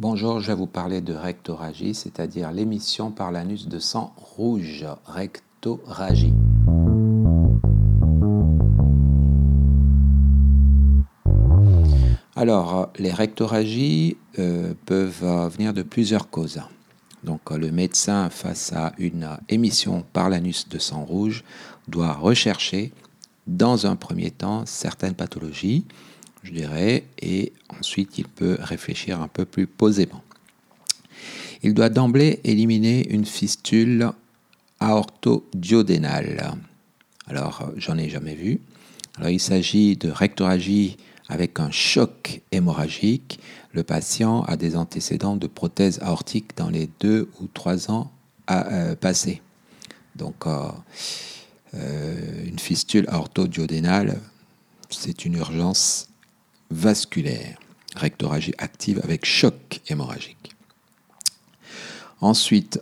Bonjour, je vais vous parler de rectoragie, c'est-à-dire l'émission par l'anus de sang rouge, rectoragie. Alors, les rectoragies euh, peuvent venir de plusieurs causes. Donc, le médecin, face à une émission par l'anus de sang rouge, doit rechercher, dans un premier temps, certaines pathologies, je dirais, et ensuite il peut réfléchir un peu plus posément. Il doit d'emblée éliminer une fistule aortodiodénale. Alors, j'en ai jamais vu. Alors, il s'agit de rectoragie avec un choc hémorragique. Le patient a des antécédents de prothèse aortique dans les deux ou trois ans à, euh, passés. Donc, euh, euh, une fistule aortodiodénale, c'est une urgence vasculaire, rectoragie active avec choc hémorragique. Ensuite,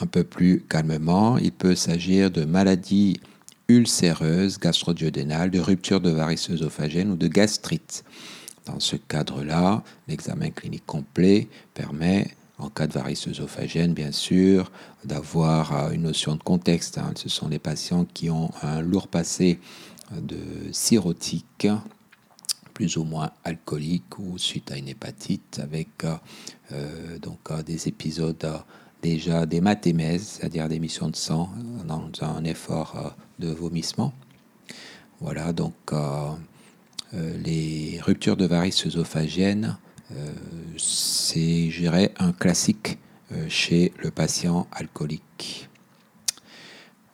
un peu plus calmement, il peut s'agir de maladies ulcéreuses, gastro-duodénales, de rupture de varices œsophagènes ou de gastrite. Dans ce cadre-là, l'examen clinique complet permet, en cas de varices œsophagènes, bien sûr, d'avoir euh, une notion de contexte. Hein. Ce sont les patients qui ont un lourd passé de cirrhotique, plus ou moins alcoolique ou suite à une hépatite avec euh, euh, donc euh, des épisodes déjà d'hématémèse, c'est-à-dire d'émission de sang dans un effort de vomissement. Voilà, donc les ruptures de varices œsophagiennes, c'est, je un classique chez le patient alcoolique.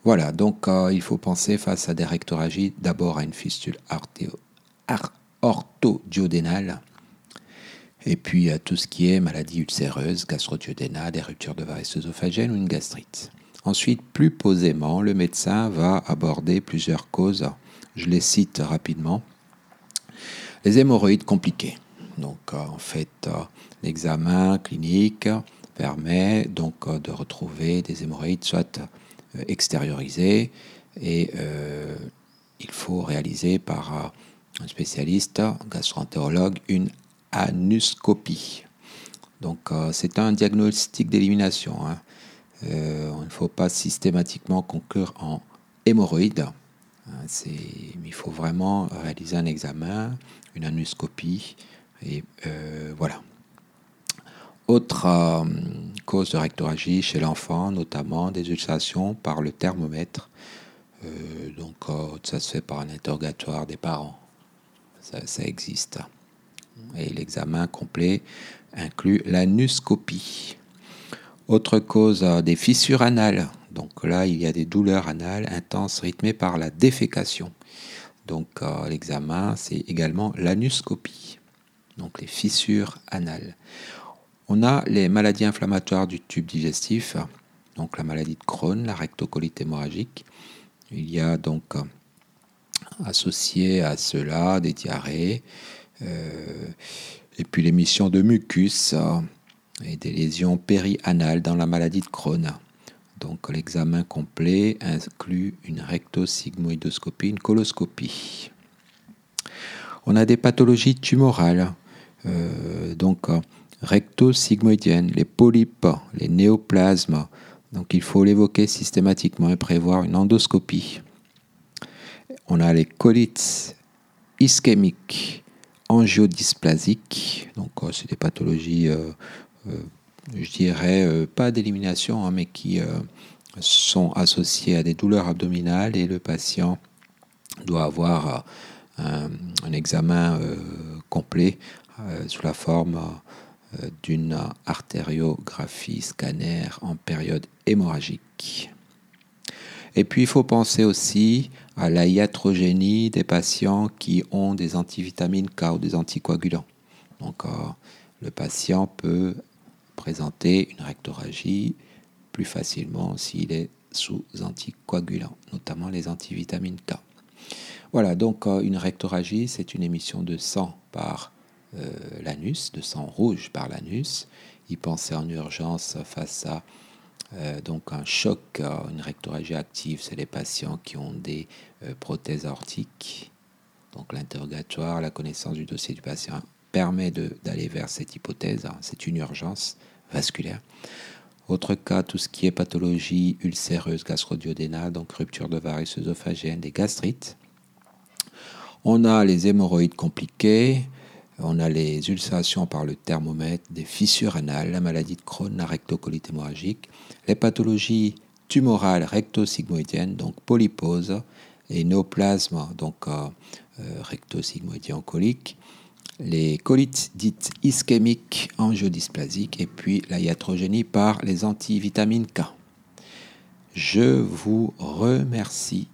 Voilà, donc il faut penser face à des rectoragies d'abord à une fistule artéo ortho-duodénale, et puis tout ce qui est maladie ulcéreuse, gastro-duodénale, des ruptures de varices œsophagènes ou une gastrite. Ensuite, plus posément, le médecin va aborder plusieurs causes. Je les cite rapidement. Les hémorroïdes compliquées. Donc, euh, en fait, euh, l'examen clinique permet donc euh, de retrouver des hémorroïdes soit extériorisées et il faut réaliser par un spécialiste, gastroentérologue, une anuscopie. Donc euh, c'est un diagnostic d'élimination. Hein. Euh, il ne faut pas systématiquement conclure en hémorroïde. Hein, il faut vraiment réaliser un examen, une anuscopie. Et euh, voilà. Autre cause de rectoragie chez l'enfant, notamment des ulcérations par le thermomètre. donc ça se fait par un interrogatoire des parents ça, existe. Et l'examen complet inclut l'anuscopie. Autre cause euh, des fissures anales. Donc là, il y a des douleurs anales intenses rythmées par la défécation. Donc euh, l'examen, c'est également l'anuscopie. Donc les fissures anales. On a les maladies inflammatoires du tube digestif, donc la maladie de Crohn, la rectocolite hémorragique. Il y a donc associés à cela des diarrhées, euh, et puis l'émission de mucus euh, et des lésions périanales dans la maladie de Crohn. Donc l'examen complet inclut une rectosigmoïdoscopie, une coloscopie. On a des pathologies tumorales, euh, donc rectosigmoïdiennes, les polypes, les néoplasmes. Donc il faut l'évoquer systématiquement et prévoir une endoscopie. On a les colites ischémiques angiodysplasiques. Donc, euh, c'est des pathologies, euh, euh, je dirais, pas d'élimination, hein, mais qui sont associées à des douleurs abdominales et le patient doit avoir un, examen complet sous la forme d'une artériographie scanner en période hémorragique. Et puis il faut penser aussi à la iatrogénie des patients qui ont des antivitamines K ou des anticoagulants. Donc euh, le patient peut présenter une rectoragie plus facilement s'il est sous anticoagulants, notamment les antivitamines K. Voilà, donc euh, une rectoragie, c'est une émission de sang par euh, l'anus, de sang rouge par l'anus. Y penser en urgence face à euh, donc un choc, euh, une rectoragie active, c'est les patients qui ont des euh, prothèses aortiques. Donc l'interrogatoire, la connaissance du dossier du patient permet d'aller vers cette hypothèse. Hein. C'est une urgence vasculaire. Autre cas, tout ce qui est pathologie ulcéreuse gastro-duodénale, donc rupture de varices œsophagiennes, des gastrites. On a les hémorroïdes compliquées, on a les ulcérations par le thermomètre, des fissures anales, la maladie de Crohn, la rectocolite hémorragique, les pathologies tumorales recto-sigmoïdiennes, donc polypose et néoplasme, donc euh, euh, recto-sigmoïdien colique, les colites dites ischémiques angiodysplasiques et puis la iatrogénie par les antivitamines K. Je vous remercie